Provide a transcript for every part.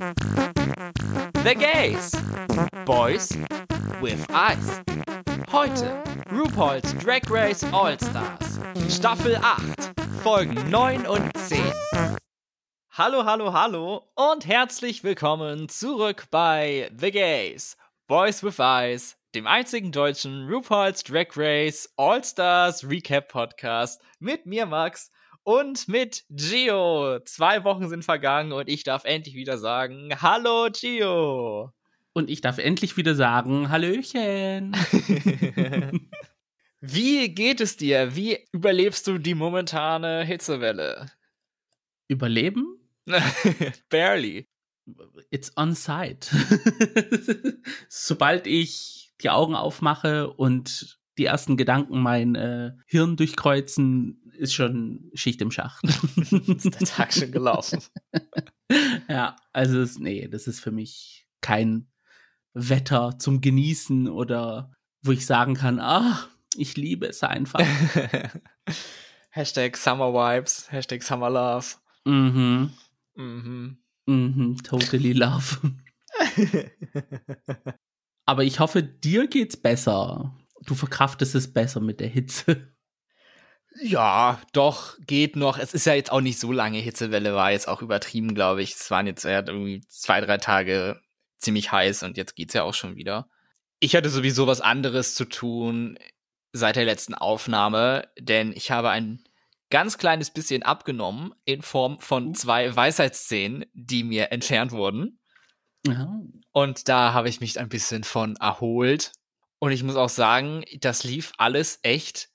The Gays. Boys with Eyes. Heute RuPaul's Drag Race All-Stars. Staffel 8, Folgen 9 und 10. Hallo, hallo, hallo und herzlich willkommen zurück bei The Gays. Boys with Eyes, dem einzigen deutschen RuPaul's Drag Race All-Stars Recap Podcast mit mir, Max und mit Gio. Zwei Wochen sind vergangen und ich darf endlich wieder sagen, hallo Gio. Und ich darf endlich wieder sagen, Hallöchen. Wie geht es dir? Wie überlebst du die momentane Hitzewelle? Überleben? Barely. It's on site. Sobald ich die Augen aufmache und die ersten Gedanken mein äh, Hirn durchkreuzen, ist schon Schicht im Schacht. ist der Tag schon gelaufen. ja, also es, nee, das ist für mich kein Wetter zum Genießen oder wo ich sagen kann, ah, ich liebe es einfach. Hashtag Summer Vibes, Hashtag Summer Love. Mhm. Mhm. Mhm, totally love. Aber ich hoffe, dir geht's besser. Du verkraftest es besser mit der Hitze. Ja, doch, geht noch. Es ist ja jetzt auch nicht so lange Hitzewelle, war jetzt auch übertrieben, glaube ich. Es waren jetzt irgendwie zwei, drei Tage ziemlich heiß und jetzt geht's ja auch schon wieder. Ich hatte sowieso was anderes zu tun seit der letzten Aufnahme, denn ich habe ein ganz kleines bisschen abgenommen in Form von uh. zwei Weisheitsszenen, die mir entfernt wurden. Ja. Und da habe ich mich ein bisschen von erholt. Und ich muss auch sagen, das lief alles echt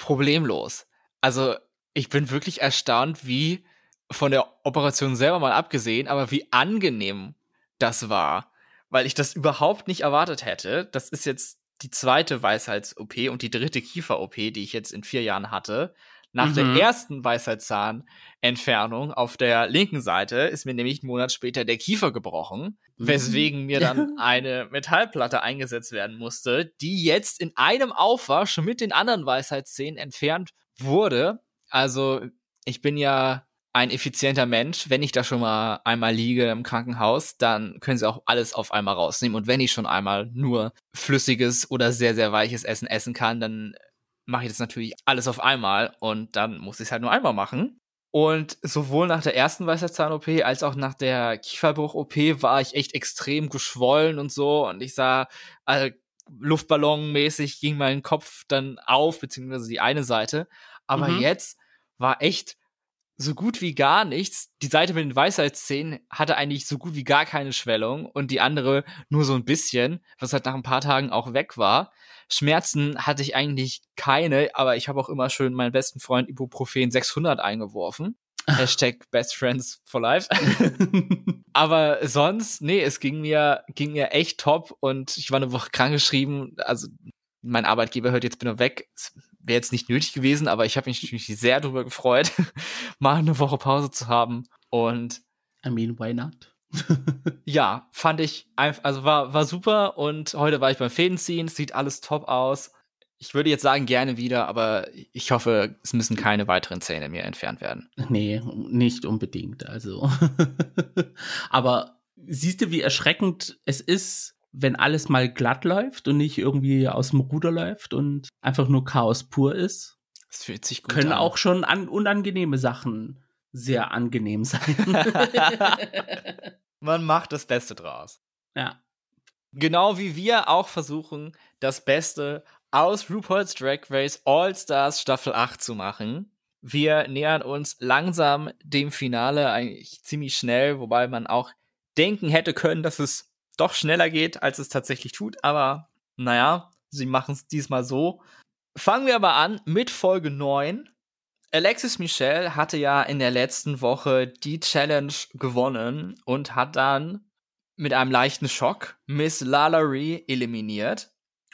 problemlos. Also ich bin wirklich erstaunt, wie von der Operation selber mal abgesehen, aber wie angenehm das war, weil ich das überhaupt nicht erwartet hätte. Das ist jetzt die zweite Weisheits-OP und die dritte Kiefer-OP, die ich jetzt in vier Jahren hatte. Nach mhm. der ersten Weisheitszahnentfernung auf der linken Seite ist mir nämlich einen Monat später der Kiefer gebrochen, mhm. weswegen mir dann eine Metallplatte eingesetzt werden musste, die jetzt in einem Aufwasch mit den anderen Weisheitszähnen entfernt wurde. Also ich bin ja ein effizienter Mensch. Wenn ich da schon mal einmal liege im Krankenhaus, dann können sie auch alles auf einmal rausnehmen. Und wenn ich schon einmal nur flüssiges oder sehr, sehr weiches Essen essen kann, dann mache ich das natürlich alles auf einmal und dann muss ich es halt nur einmal machen. Und sowohl nach der ersten Weisheitszahn-OP als auch nach der Kieferbruch-OP war ich echt extrem geschwollen und so. Und ich sah, äh, Luftballonmäßig ging mein Kopf dann auf, beziehungsweise die eine Seite. Aber mhm. jetzt war echt so gut wie gar nichts. Die Seite mit den Weisheitszähnen hatte eigentlich so gut wie gar keine Schwellung und die andere nur so ein bisschen, was halt nach ein paar Tagen auch weg war. Schmerzen hatte ich eigentlich keine, aber ich habe auch immer schön meinen besten Freund Ibuprofen 600 eingeworfen. Hashtag Best Friends for Life. aber sonst, nee, es ging mir, ging mir echt top und ich war eine Woche krankgeschrieben. Also mein Arbeitgeber hört jetzt bin ich weg. Wäre jetzt nicht nötig gewesen, aber ich habe mich natürlich sehr darüber gefreut, mal eine Woche Pause zu haben. Und I mean, why not? ja, fand ich einfach, also war, war super und heute war ich beim Fädenziehen, sieht alles top aus. Ich würde jetzt sagen, gerne wieder, aber ich hoffe, es müssen keine weiteren Zähne mehr entfernt werden. Nee, nicht unbedingt, also. aber siehst du, wie erschreckend es ist, wenn alles mal glatt läuft und nicht irgendwie aus dem Ruder läuft und einfach nur Chaos pur ist? Das fühlt sich gut Können an. auch schon an unangenehme Sachen sehr angenehm sein. Man macht das Beste draus. Ja. Genau wie wir auch versuchen, das Beste aus RuPaul's Drag Race All Stars Staffel 8 zu machen. Wir nähern uns langsam dem Finale eigentlich ziemlich schnell, wobei man auch denken hätte können, dass es doch schneller geht, als es tatsächlich tut. Aber naja, sie machen es diesmal so. Fangen wir aber an mit Folge 9. Alexis Michel hatte ja in der letzten Woche die Challenge gewonnen und hat dann mit einem leichten Schock Miss Lalaurie eliminiert,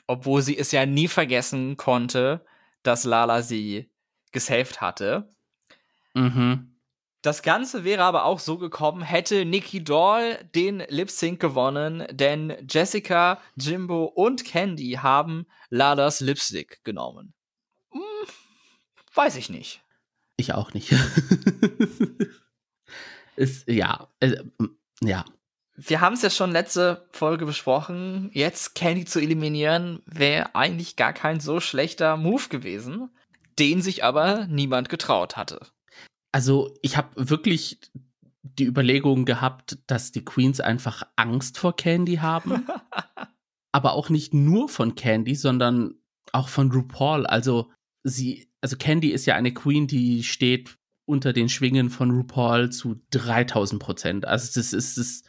obwohl sie es ja nie vergessen konnte, dass Lala sie gesaved hatte. Mhm. Das Ganze wäre aber auch so gekommen, hätte Nikki Doll den Lip Sync gewonnen, denn Jessica, Jimbo und Candy haben Lalas Lipstick genommen. Hm, weiß ich nicht. Ich auch nicht. ist, ja, äh, ja. wir haben es ja schon letzte Folge besprochen. Jetzt Candy zu eliminieren wäre eigentlich gar kein so schlechter Move gewesen, den sich aber niemand getraut hatte. Also ich habe wirklich die Überlegung gehabt, dass die Queens einfach Angst vor Candy haben. aber auch nicht nur von Candy, sondern auch von RuPaul. Also sie, also Candy ist ja eine Queen, die steht unter den Schwingen von RuPaul zu 3000 Prozent. Also das ist, das ist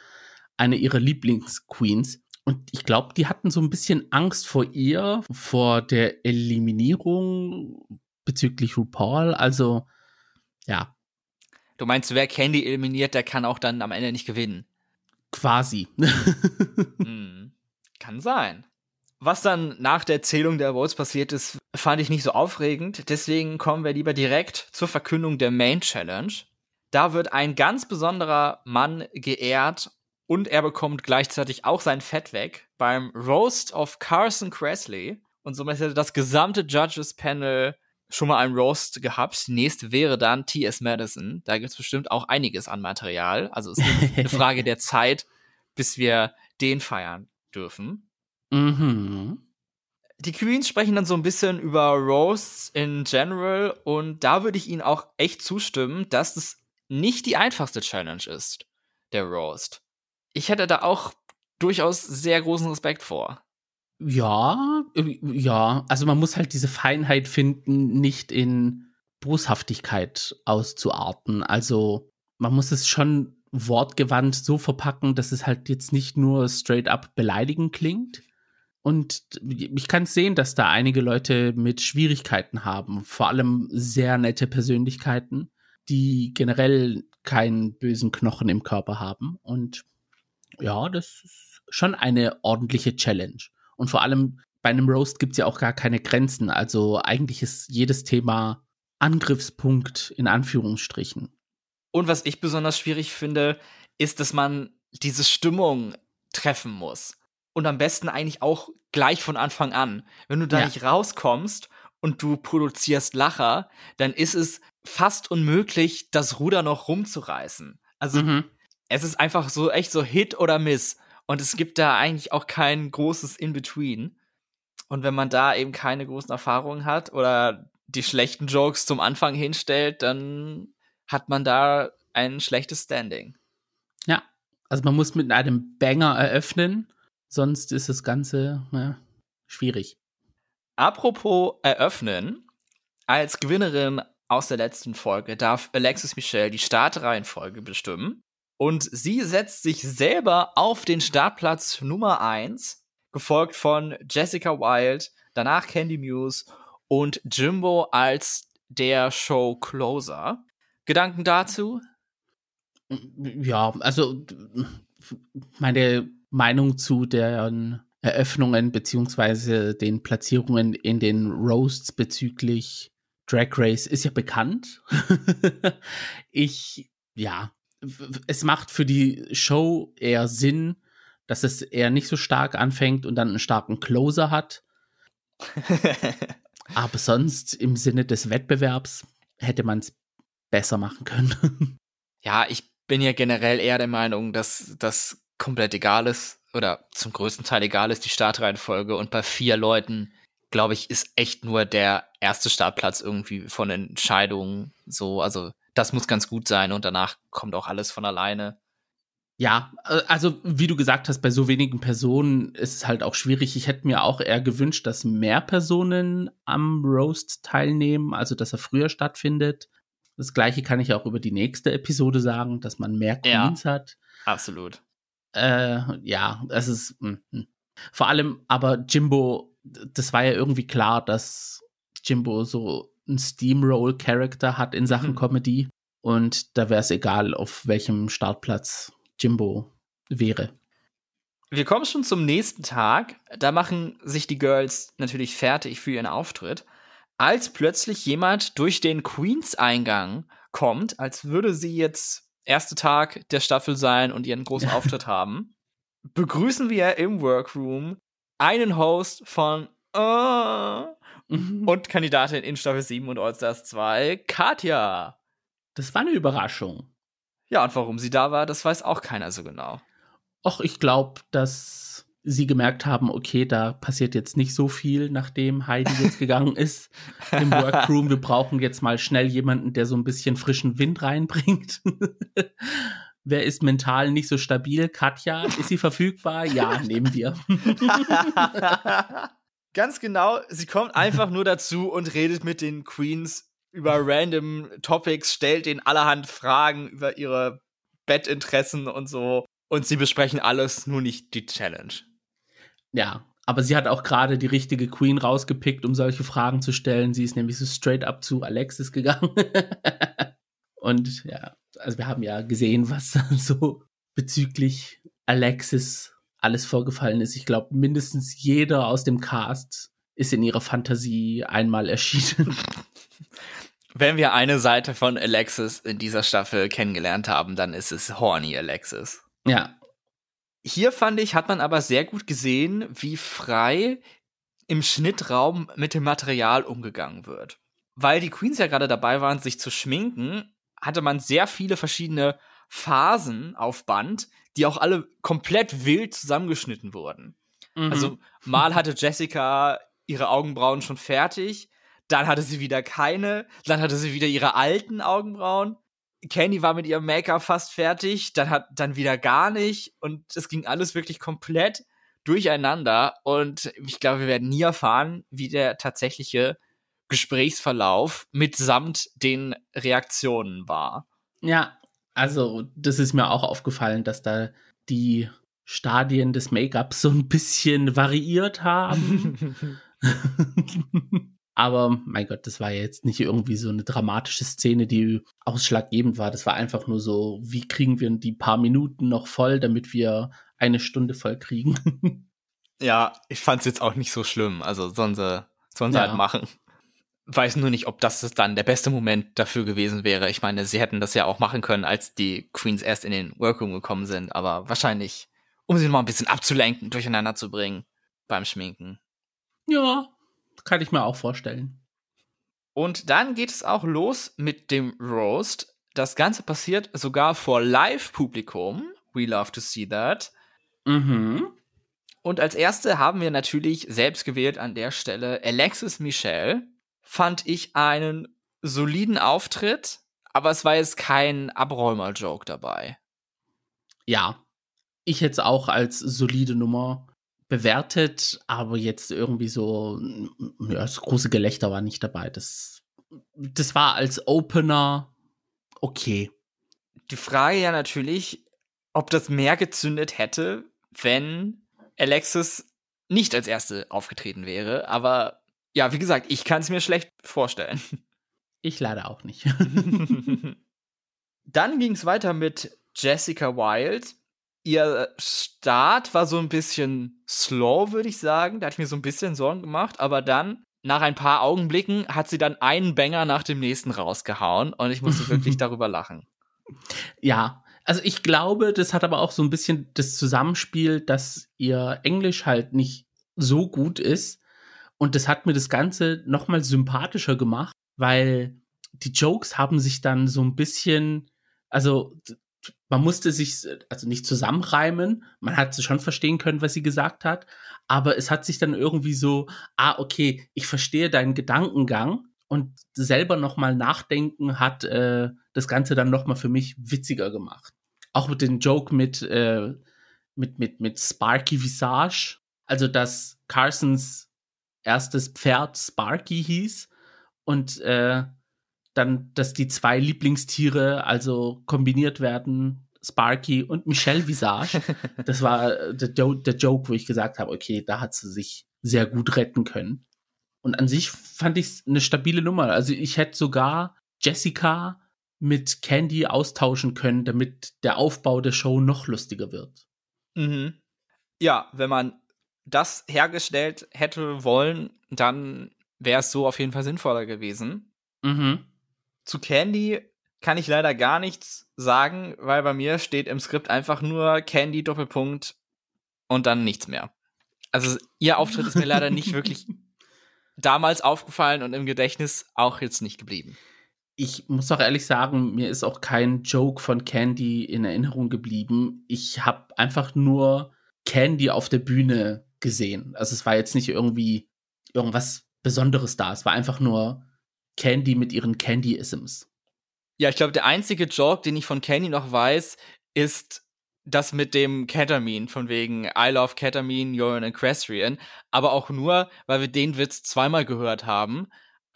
eine ihrer Lieblingsqueens. Und ich glaube, die hatten so ein bisschen Angst vor ihr, vor der Eliminierung bezüglich RuPaul. Also, ja. Du meinst, wer Candy eliminiert, der kann auch dann am Ende nicht gewinnen. Quasi. hm, kann sein. Was dann nach der Zählung der Votes passiert ist, fand ich nicht so aufregend. Deswegen kommen wir lieber direkt zur Verkündung der Main Challenge. Da wird ein ganz besonderer Mann geehrt und er bekommt gleichzeitig auch sein Fett weg beim Roast of Carson Kressley. Und somit hätte das gesamte Judges Panel schon mal einen Roast gehabt. Die nächste wäre dann T.S. Madison. Da gibt es bestimmt auch einiges an Material. Also es ist eine Frage der Zeit, bis wir den feiern dürfen. Mhm. Die Queens sprechen dann so ein bisschen über Roasts in general und da würde ich ihnen auch echt zustimmen, dass es nicht die einfachste Challenge ist, der Roast ich hätte da auch durchaus sehr großen Respekt vor. Ja, ja, also man muss halt diese Feinheit finden, nicht in Boshaftigkeit auszuarten. Also man muss es schon wortgewandt so verpacken, dass es halt jetzt nicht nur straight up beleidigend klingt. Und ich kann sehen, dass da einige Leute mit Schwierigkeiten haben, vor allem sehr nette Persönlichkeiten, die generell keinen bösen Knochen im Körper haben. Und ja, das ist schon eine ordentliche Challenge. Und vor allem bei einem Roast gibt es ja auch gar keine Grenzen. Also eigentlich ist jedes Thema Angriffspunkt in Anführungsstrichen. Und was ich besonders schwierig finde, ist, dass man diese Stimmung treffen muss. Und am besten eigentlich auch gleich von Anfang an. Wenn du da ja. nicht rauskommst und du produzierst Lacher, dann ist es fast unmöglich, das Ruder noch rumzureißen. Also mhm es ist einfach so echt so Hit oder Miss. Und es gibt da eigentlich auch kein großes In-Between. Und wenn man da eben keine großen Erfahrungen hat oder die schlechten Jokes zum Anfang hinstellt, dann hat man da ein schlechtes Standing. Ja, also man muss mit einem Banger eröffnen, sonst ist das Ganze ja, schwierig. Apropos eröffnen, als Gewinnerin aus der letzten Folge darf Alexis Michel die Startreihenfolge bestimmen. Und sie setzt sich selber auf den Startplatz Nummer 1, gefolgt von Jessica Wild, danach Candy Muse und Jimbo als der Show Closer. Gedanken dazu? Ja, also meine Meinung zu den Eröffnungen beziehungsweise den Platzierungen in den Roasts bezüglich Drag Race ist ja bekannt. ich, ja, es macht für die Show eher Sinn, dass es eher nicht so stark anfängt und dann einen starken Closer hat. Aber sonst im Sinne des Wettbewerbs hätte man es besser machen können. ja, ich bin ja generell eher der Meinung, dass das komplett egal ist oder zum größten Teil egal ist, die Startreihenfolge. Und bei vier Leuten, glaube ich, ist echt nur der erste Startplatz irgendwie von Entscheidungen so. Also das muss ganz gut sein und danach kommt auch alles von alleine. Ja, äh, also wie du gesagt hast, bei so wenigen Personen ist es halt auch schwierig. Ich hätte mir auch eher gewünscht, dass mehr Personen am Roast teilnehmen, also dass er früher stattfindet. Das gleiche kann ich auch über die nächste Episode sagen, dass man mehr Queens ja, hat. Absolut. Äh, ja, es ist mh, mh. vor allem, aber Jimbo, das war ja irgendwie klar, dass Jimbo so einen Steamroll-Character hat in Sachen mhm. Comedy. Und da wäre es egal, auf welchem Startplatz Jimbo wäre. Wir kommen schon zum nächsten Tag. Da machen sich die Girls natürlich fertig für ihren Auftritt, als plötzlich jemand durch den Queens-Eingang kommt, als würde sie jetzt erste Tag der Staffel sein und ihren großen Auftritt haben. Begrüßen wir im Workroom einen Host von Mhm. Und Kandidatin in Staffel 7 und Allstars 2, Katja. Das war eine Überraschung. Ja, und warum sie da war, das weiß auch keiner so genau. Ach, ich glaube, dass sie gemerkt haben, okay, da passiert jetzt nicht so viel, nachdem Heidi jetzt gegangen ist im Workroom. Wir brauchen jetzt mal schnell jemanden, der so ein bisschen frischen Wind reinbringt. Wer ist mental nicht so stabil? Katja, ist sie verfügbar? Ja, nehmen wir. Ganz genau, sie kommt einfach nur dazu und redet mit den Queens über random Topics, stellt denen allerhand Fragen über ihre Bettinteressen und so. Und sie besprechen alles, nur nicht die Challenge. Ja, aber sie hat auch gerade die richtige Queen rausgepickt, um solche Fragen zu stellen. Sie ist nämlich so straight up zu Alexis gegangen. Und ja, also wir haben ja gesehen, was so bezüglich Alexis alles vorgefallen ist. Ich glaube, mindestens jeder aus dem Cast ist in ihrer Fantasie einmal erschienen. Wenn wir eine Seite von Alexis in dieser Staffel kennengelernt haben, dann ist es Horny Alexis. Ja, hier fand ich, hat man aber sehr gut gesehen, wie frei im Schnittraum mit dem Material umgegangen wird. Weil die Queens ja gerade dabei waren, sich zu schminken, hatte man sehr viele verschiedene Phasen auf Band, die auch alle komplett wild zusammengeschnitten wurden. Mhm. Also mal hatte Jessica ihre Augenbrauen schon fertig, dann hatte sie wieder keine, dann hatte sie wieder ihre alten Augenbrauen Candy war mit ihrem Make-up fast fertig, dann hat dann wieder gar nicht und es ging alles wirklich komplett durcheinander und ich glaube, wir werden nie erfahren, wie der tatsächliche Gesprächsverlauf mitsamt den Reaktionen war. Ja, also das ist mir auch aufgefallen, dass da die Stadien des Make-ups so ein bisschen variiert haben. Aber mein Gott, das war ja jetzt nicht irgendwie so eine dramatische Szene, die ausschlaggebend war. Das war einfach nur so, wie kriegen wir die paar Minuten noch voll, damit wir eine Stunde voll kriegen. ja, ich fand es jetzt auch nicht so schlimm. Also sollen sie, sollen sie ja. halt machen. Weiß nur nicht, ob das dann der beste Moment dafür gewesen wäre. Ich meine, sie hätten das ja auch machen können, als die Queens erst in den Workroom gekommen sind. Aber wahrscheinlich, um sie mal ein bisschen abzulenken, durcheinander zu bringen beim Schminken. Ja, kann ich mir auch vorstellen. Und dann geht es auch los mit dem Roast. Das Ganze passiert sogar vor Live-Publikum. We love to see that. Mhm. Und als erste haben wir natürlich selbst gewählt an der Stelle Alexis Michel. Fand ich einen soliden Auftritt, aber es war jetzt kein Abräumer-Joke dabei. Ja, ich hätte es auch als solide Nummer bewertet, aber jetzt irgendwie so, ja, das große Gelächter war nicht dabei. Das, das war als Opener okay. Die Frage ja natürlich, ob das mehr gezündet hätte, wenn Alexis nicht als erste aufgetreten wäre. Aber ja, wie gesagt, ich kann es mir schlecht vorstellen. Ich leider auch nicht. Dann ging es weiter mit Jessica Wild, ihr Start war so ein bisschen slow, würde ich sagen. Da hatte ich mir so ein bisschen Sorgen gemacht. Aber dann, nach ein paar Augenblicken, hat sie dann einen Banger nach dem nächsten rausgehauen. Und ich musste wirklich darüber lachen. Ja, also ich glaube, das hat aber auch so ein bisschen das Zusammenspiel, dass ihr Englisch halt nicht so gut ist. Und das hat mir das Ganze nochmal sympathischer gemacht, weil die Jokes haben sich dann so ein bisschen, also man musste sich also nicht zusammenreimen, man hat schon verstehen können, was sie gesagt hat, aber es hat sich dann irgendwie so, ah, okay, ich verstehe deinen Gedankengang. Und selber nochmal nachdenken hat äh, das Ganze dann nochmal für mich witziger gemacht. Auch mit dem Joke mit, äh, mit, mit, mit Sparky Visage, also dass Carsons erstes Pferd Sparky hieß. Und äh, dann, dass die zwei Lieblingstiere also kombiniert werden, Sparky und Michelle Visage. Das war äh, der, der Joke, wo ich gesagt habe, okay, da hat sie sich sehr gut retten können. Und an sich fand ich es eine stabile Nummer. Also ich hätte sogar Jessica mit Candy austauschen können, damit der Aufbau der Show noch lustiger wird. Mhm. Ja, wenn man das hergestellt hätte wollen, dann wäre es so auf jeden Fall sinnvoller gewesen. Mhm. Zu Candy kann ich leider gar nichts sagen, weil bei mir steht im Skript einfach nur Candy Doppelpunkt und dann nichts mehr. Also ihr Auftritt ist mir leider nicht wirklich damals aufgefallen und im Gedächtnis auch jetzt nicht geblieben. ich muss auch ehrlich sagen, mir ist auch kein Joke von Candy in Erinnerung geblieben. Ich habe einfach nur Candy auf der Bühne gesehen. Also es war jetzt nicht irgendwie irgendwas Besonderes da. Es war einfach nur Candy mit ihren Candy-Isms. Ja, ich glaube, der einzige Joke, den ich von Candy noch weiß, ist das mit dem Ketamine, von wegen I love Ketamine, you're an equestrian. Aber auch nur, weil wir den Witz zweimal gehört haben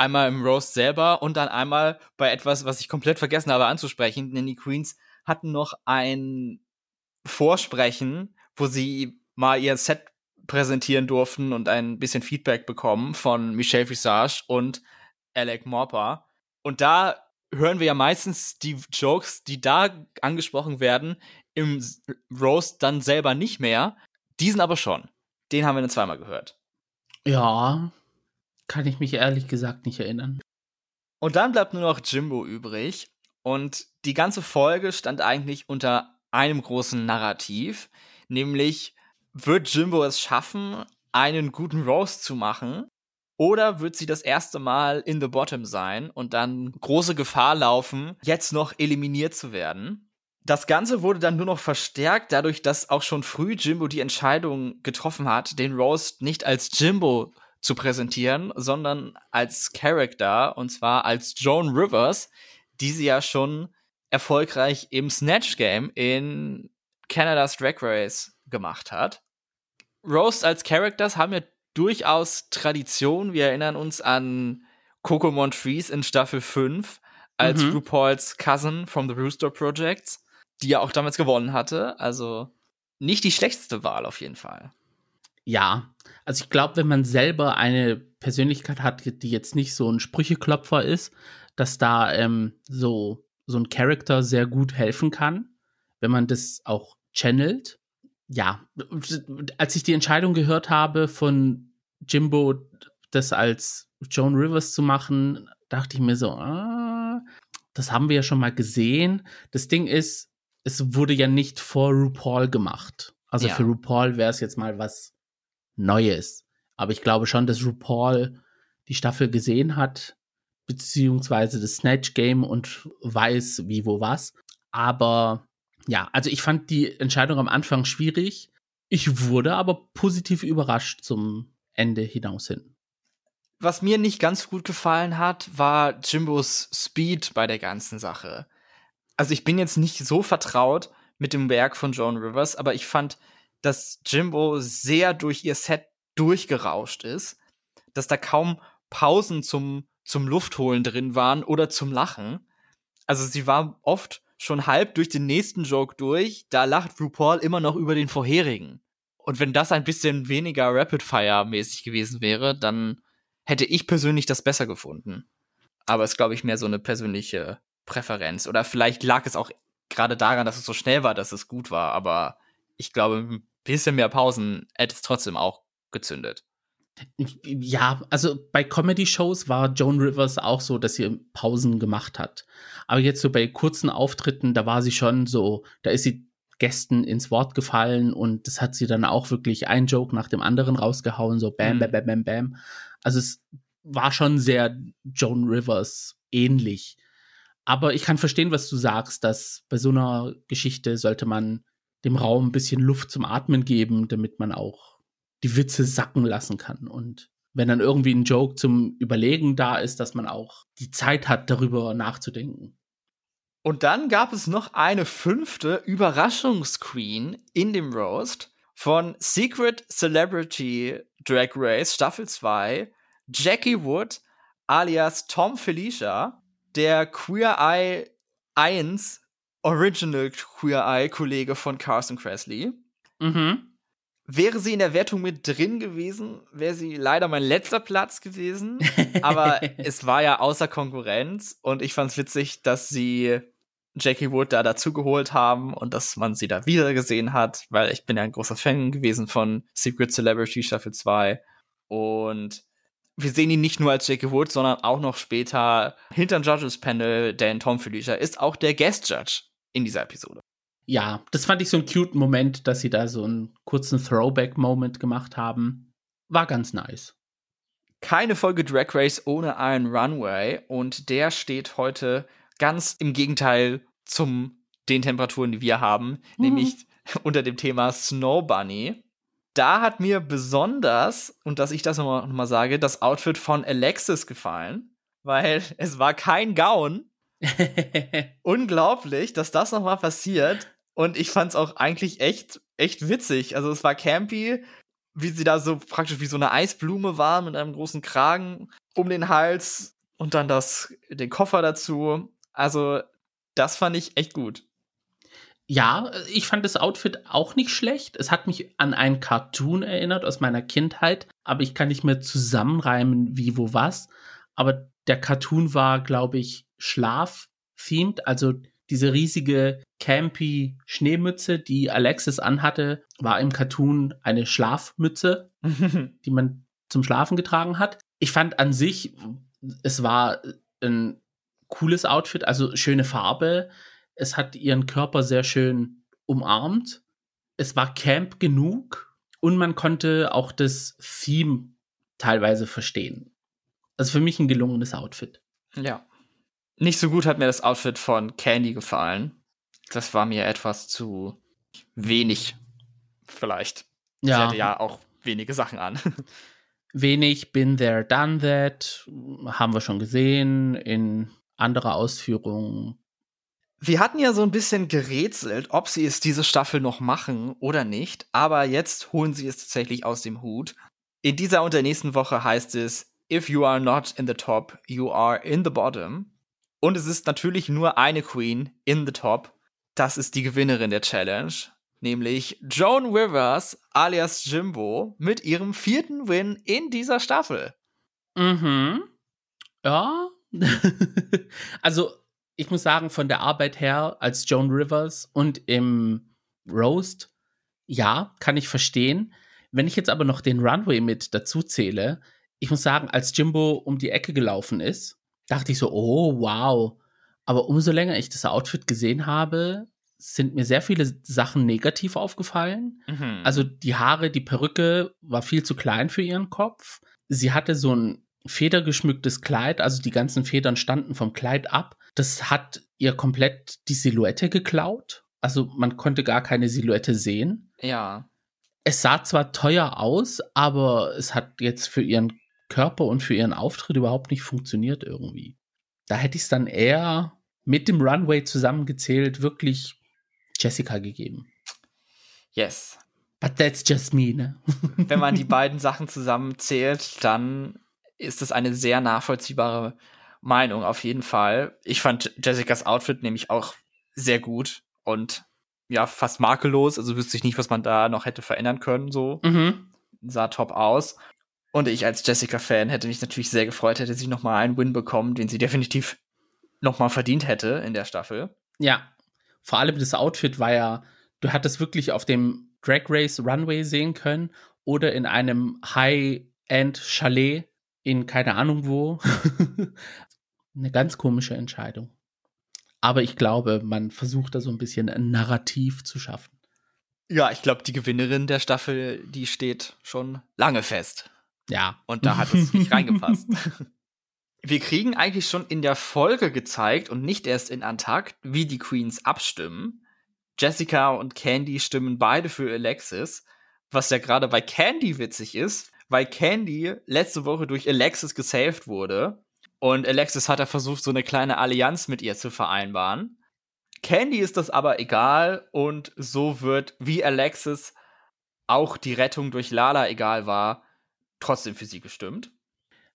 einmal im Roast selber und dann einmal bei etwas, was ich komplett vergessen habe anzusprechen, denn die Queens hatten noch ein Vorsprechen, wo sie mal ihr Set präsentieren durften und ein bisschen Feedback bekommen von Michelle Visage und Alec Morpa. Und da hören wir ja meistens die Jokes, die da angesprochen werden, im Roast dann selber nicht mehr. Diesen aber schon. Den haben wir dann zweimal gehört. Ja, kann ich mich ehrlich gesagt nicht erinnern. Und dann bleibt nur noch Jimbo übrig. Und die ganze Folge stand eigentlich unter einem großen Narrativ, nämlich wird Jimbo es schaffen, einen guten Roast zu machen? Oder wird sie das erste Mal in the bottom sein und dann große Gefahr laufen, jetzt noch eliminiert zu werden? Das Ganze wurde dann nur noch verstärkt, dadurch, dass auch schon früh Jimbo die Entscheidung getroffen hat, den Roast nicht als Jimbo zu präsentieren, sondern als Character und zwar als Joan Rivers, die sie ja schon erfolgreich im Snatch Game in Canada's Drag Race gemacht hat. Roast als Characters haben ja durchaus Tradition. Wir erinnern uns an Coco Montrese in Staffel 5 als mhm. RuPaul's Cousin from the Rooster Projects, die ja auch damals gewonnen hatte. Also nicht die schlechteste Wahl auf jeden Fall. Ja, also ich glaube, wenn man selber eine Persönlichkeit hat, die jetzt nicht so ein Sprücheklopfer ist, dass da ähm, so, so ein Charakter sehr gut helfen kann, wenn man das auch channelt. Ja, als ich die Entscheidung gehört habe von Jimbo, das als Joan Rivers zu machen, dachte ich mir so, ah, das haben wir ja schon mal gesehen. Das Ding ist, es wurde ja nicht vor RuPaul gemacht. Also ja. für RuPaul wäre es jetzt mal was Neues. Aber ich glaube schon, dass RuPaul die Staffel gesehen hat, beziehungsweise das Snatch Game und weiß, wie, wo, was. Aber ja, also ich fand die Entscheidung am Anfang schwierig. Ich wurde aber positiv überrascht zum Ende hinaus hin. Was mir nicht ganz gut gefallen hat, war Jimbos Speed bei der ganzen Sache. Also ich bin jetzt nicht so vertraut mit dem Werk von Joan Rivers, aber ich fand, dass Jimbo sehr durch ihr Set durchgerauscht ist, dass da kaum Pausen zum, zum Luftholen drin waren oder zum Lachen. Also sie war oft schon halb durch den nächsten Joke durch, da lacht RuPaul immer noch über den vorherigen. Und wenn das ein bisschen weniger Rapid-Fire-mäßig gewesen wäre, dann hätte ich persönlich das besser gefunden. Aber es ist, glaube ich, mehr so eine persönliche Präferenz. Oder vielleicht lag es auch gerade daran, dass es so schnell war, dass es gut war. Aber ich glaube, bisschen mehr Pausen hätte es trotzdem auch gezündet. Ja, also bei Comedy-Shows war Joan Rivers auch so, dass sie Pausen gemacht hat. Aber jetzt so bei kurzen Auftritten, da war sie schon so, da ist sie Gästen ins Wort gefallen und das hat sie dann auch wirklich ein Joke nach dem anderen rausgehauen, so bam, bam, mhm. bam, bam, bam. Also es war schon sehr Joan Rivers ähnlich. Aber ich kann verstehen, was du sagst, dass bei so einer Geschichte sollte man dem Raum ein bisschen Luft zum Atmen geben, damit man auch die Witze sacken lassen kann. Und wenn dann irgendwie ein Joke zum Überlegen da ist, dass man auch die Zeit hat, darüber nachzudenken. Und dann gab es noch eine fünfte Überraschungsqueen in dem Roast von Secret Celebrity Drag Race Staffel 2, Jackie Wood alias Tom Felicia, der Queer Eye 1 Original Queer Eye-Kollege von Carson Kressley. Mhm. Wäre sie in der Wertung mit drin gewesen, wäre sie leider mein letzter Platz gewesen. Aber es war ja außer Konkurrenz und ich fand's witzig, dass sie Jackie Wood da dazugeholt haben und dass man sie da wieder gesehen hat, weil ich bin ja ein großer Fan gewesen von Secret Celebrity Staffel 2. Und wir sehen ihn nicht nur als Jackie Wood, sondern auch noch später hinter dem Judges Panel, denn Tom Felicia ist auch der Guest Judge in dieser Episode. Ja, das fand ich so einen cute Moment, dass sie da so einen kurzen Throwback-Moment gemacht haben. War ganz nice. keine Folge Drag Race ohne einen Runway und der steht heute ganz im Gegenteil zum den Temperaturen, die wir haben, mhm. nämlich unter dem Thema Snow Bunny. Da hat mir besonders, und dass ich das nochmal noch mal sage, das Outfit von Alexis gefallen, weil es war kein Gown. Unglaublich, dass das nochmal passiert. Und ich fand es auch eigentlich echt, echt witzig. Also es war campy, wie sie da so praktisch wie so eine Eisblume war mit einem großen Kragen um den Hals und dann das, den Koffer dazu. Also das fand ich echt gut. Ja, ich fand das Outfit auch nicht schlecht. Es hat mich an einen Cartoon erinnert aus meiner Kindheit, aber ich kann nicht mehr zusammenreimen, wie, wo, was. Aber der Cartoon war, glaube ich, Schlaf-themed, also diese riesige campy Schneemütze, die Alexis anhatte, war im Cartoon eine Schlafmütze, die man zum Schlafen getragen hat. Ich fand an sich, es war ein cooles Outfit, also schöne Farbe. Es hat ihren Körper sehr schön umarmt. Es war Camp genug und man konnte auch das Theme teilweise verstehen. Also für mich ein gelungenes Outfit. Ja. Nicht so gut hat mir das Outfit von Candy gefallen. Das war mir etwas zu wenig, vielleicht. Ja. Sie hatte ja auch wenige Sachen an. Wenig, been there, done that, haben wir schon gesehen in anderer Ausführung. Wir hatten ja so ein bisschen gerätselt, ob sie es diese Staffel noch machen oder nicht, aber jetzt holen sie es tatsächlich aus dem Hut. In dieser und der nächsten Woche heißt es, If you are not in the top, you are in the bottom. Und es ist natürlich nur eine Queen in the top. Das ist die Gewinnerin der Challenge, nämlich Joan Rivers alias Jimbo mit ihrem vierten Win in dieser Staffel. Mhm. Ja. also, ich muss sagen, von der Arbeit her als Joan Rivers und im Roast, ja, kann ich verstehen. Wenn ich jetzt aber noch den Runway mit dazu zähle, ich muss sagen, als Jimbo um die Ecke gelaufen ist, dachte ich so, oh, wow. Aber umso länger ich das Outfit gesehen habe, sind mir sehr viele Sachen negativ aufgefallen. Mhm. Also die Haare, die Perücke war viel zu klein für ihren Kopf. Sie hatte so ein federgeschmücktes Kleid, also die ganzen Federn standen vom Kleid ab. Das hat ihr komplett die Silhouette geklaut. Also man konnte gar keine Silhouette sehen. Ja. Es sah zwar teuer aus, aber es hat jetzt für ihren Körper und für ihren Auftritt überhaupt nicht funktioniert irgendwie. Da hätte ich es dann eher mit dem Runway zusammengezählt wirklich Jessica gegeben. Yes. But that's just me, ne? Wenn man die beiden Sachen zusammenzählt, dann ist es eine sehr nachvollziehbare Meinung auf jeden Fall. Ich fand Jessicas Outfit nämlich auch sehr gut und ja, fast makellos. Also wüsste ich nicht, was man da noch hätte verändern können, so. Mhm. Sah top aus. Und ich als Jessica-Fan hätte mich natürlich sehr gefreut, hätte sie noch mal einen Win bekommen, den sie definitiv noch mal verdient hätte in der Staffel. Ja, vor allem das Outfit war ja, du hattest wirklich auf dem Drag Race Runway sehen können oder in einem High-End Chalet in keine Ahnung wo. Eine ganz komische Entscheidung. Aber ich glaube, man versucht da so ein bisschen ein Narrativ zu schaffen. Ja, ich glaube, die Gewinnerin der Staffel, die steht schon lange fest. Ja. Und da hat es nicht reingepasst. Wir kriegen eigentlich schon in der Folge gezeigt und nicht erst in Antakt, wie die Queens abstimmen. Jessica und Candy stimmen beide für Alexis, was ja gerade bei Candy witzig ist, weil Candy letzte Woche durch Alexis gesaved wurde und Alexis hat da versucht, so eine kleine Allianz mit ihr zu vereinbaren. Candy ist das aber egal und so wird, wie Alexis auch die Rettung durch Lala egal war, trotzdem für sie gestimmt.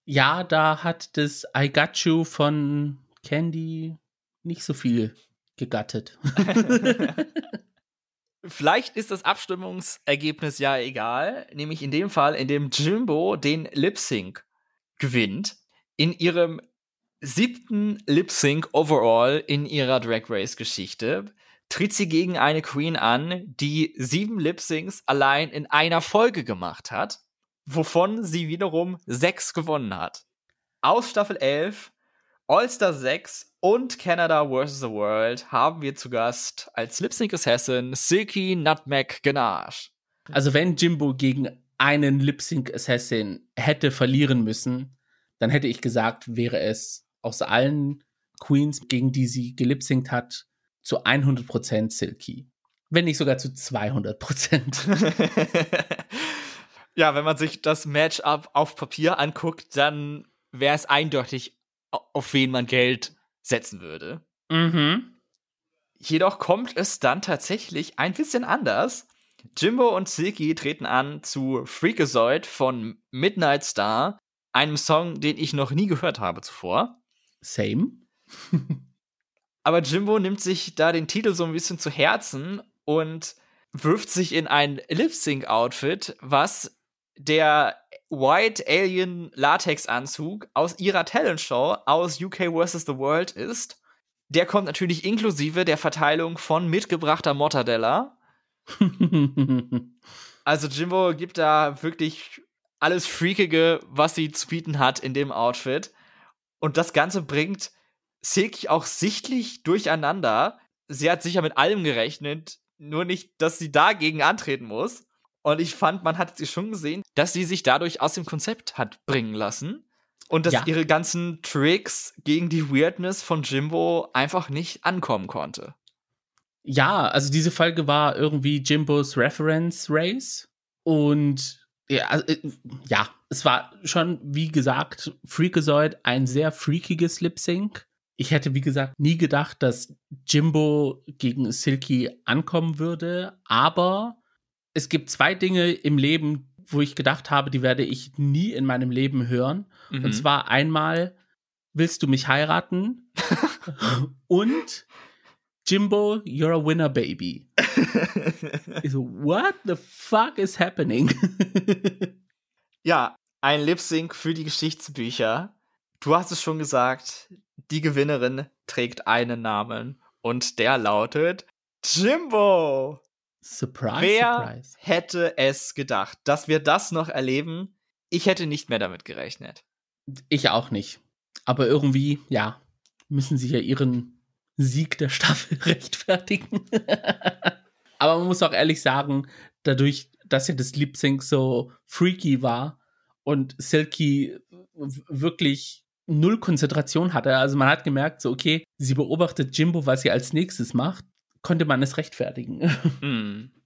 Ja, da hat das I Got You von Candy nicht so viel gegattet. Vielleicht ist das Abstimmungsergebnis ja egal, nämlich in dem Fall, in dem Jimbo den Lip Sync gewinnt, in ihrem siebten Lip Sync overall in ihrer Drag Race Geschichte tritt sie gegen eine Queen an, die sieben Lip Syncs allein in einer Folge gemacht hat wovon sie wiederum sechs gewonnen hat. Aus Staffel 11, All-Star 6 und Canada vs. the World haben wir zu Gast als Lip Sync Assassin Silky Nutmeg Ganache. Also wenn Jimbo gegen einen Lip Sync Assassin hätte verlieren müssen, dann hätte ich gesagt, wäre es aus allen Queens, gegen die sie gelipsingt hat, zu 100% Silky. Wenn nicht sogar zu 200%. ja, wenn man sich das Matchup auf Papier anguckt, dann wäre es eindeutig, auf wen man Geld setzen würde. Mhm. Jedoch kommt es dann tatsächlich ein bisschen anders. Jimbo und Silky treten an zu Freakazoid von Midnight Star, einem Song, den ich noch nie gehört habe zuvor. Same. Aber Jimbo nimmt sich da den Titel so ein bisschen zu Herzen und wirft sich in ein Lip-Sync-Outfit, was der White Alien Latex-Anzug aus ihrer Talentshow aus UK vs. The World ist. Der kommt natürlich inklusive der Verteilung von mitgebrachter Mortadella. also Jimbo gibt da wirklich alles Freakige, was sie zu bieten hat in dem Outfit. Und das Ganze bringt Silky auch sichtlich durcheinander. Sie hat sicher mit allem gerechnet, nur nicht, dass sie dagegen antreten muss. Und ich fand, man hat sie schon gesehen, dass sie sich dadurch aus dem Konzept hat bringen lassen. Und dass ja. ihre ganzen Tricks gegen die Weirdness von Jimbo einfach nicht ankommen konnte. Ja, also diese Folge war irgendwie Jimbos Reference Race. Und ja, also, äh, ja, es war schon, wie gesagt, Freakazoid ein sehr freakiges Lip Sync. Ich hätte, wie gesagt, nie gedacht, dass Jimbo gegen Silky ankommen würde. Aber es gibt zwei Dinge im Leben, wo ich gedacht habe, die werde ich nie in meinem Leben hören. Mhm. Und zwar einmal, willst du mich heiraten? und Jimbo, you're a winner, baby. ich so, what the fuck is happening? ja, ein Lip Sync für die Geschichtsbücher. Du hast es schon gesagt, die Gewinnerin trägt einen Namen und der lautet Jimbo. Surprise, Wer surprise. hätte es gedacht, dass wir das noch erleben? Ich hätte nicht mehr damit gerechnet. Ich auch nicht. Aber irgendwie, ja, müssen sie ja ihren Sieg der Staffel rechtfertigen. Aber man muss auch ehrlich sagen, dadurch, dass ja das Lip Sync so freaky war und Silky wirklich null Konzentration hatte. Also man hat gemerkt, so okay, sie beobachtet Jimbo, was sie als nächstes macht, konnte man es rechtfertigen. Mm.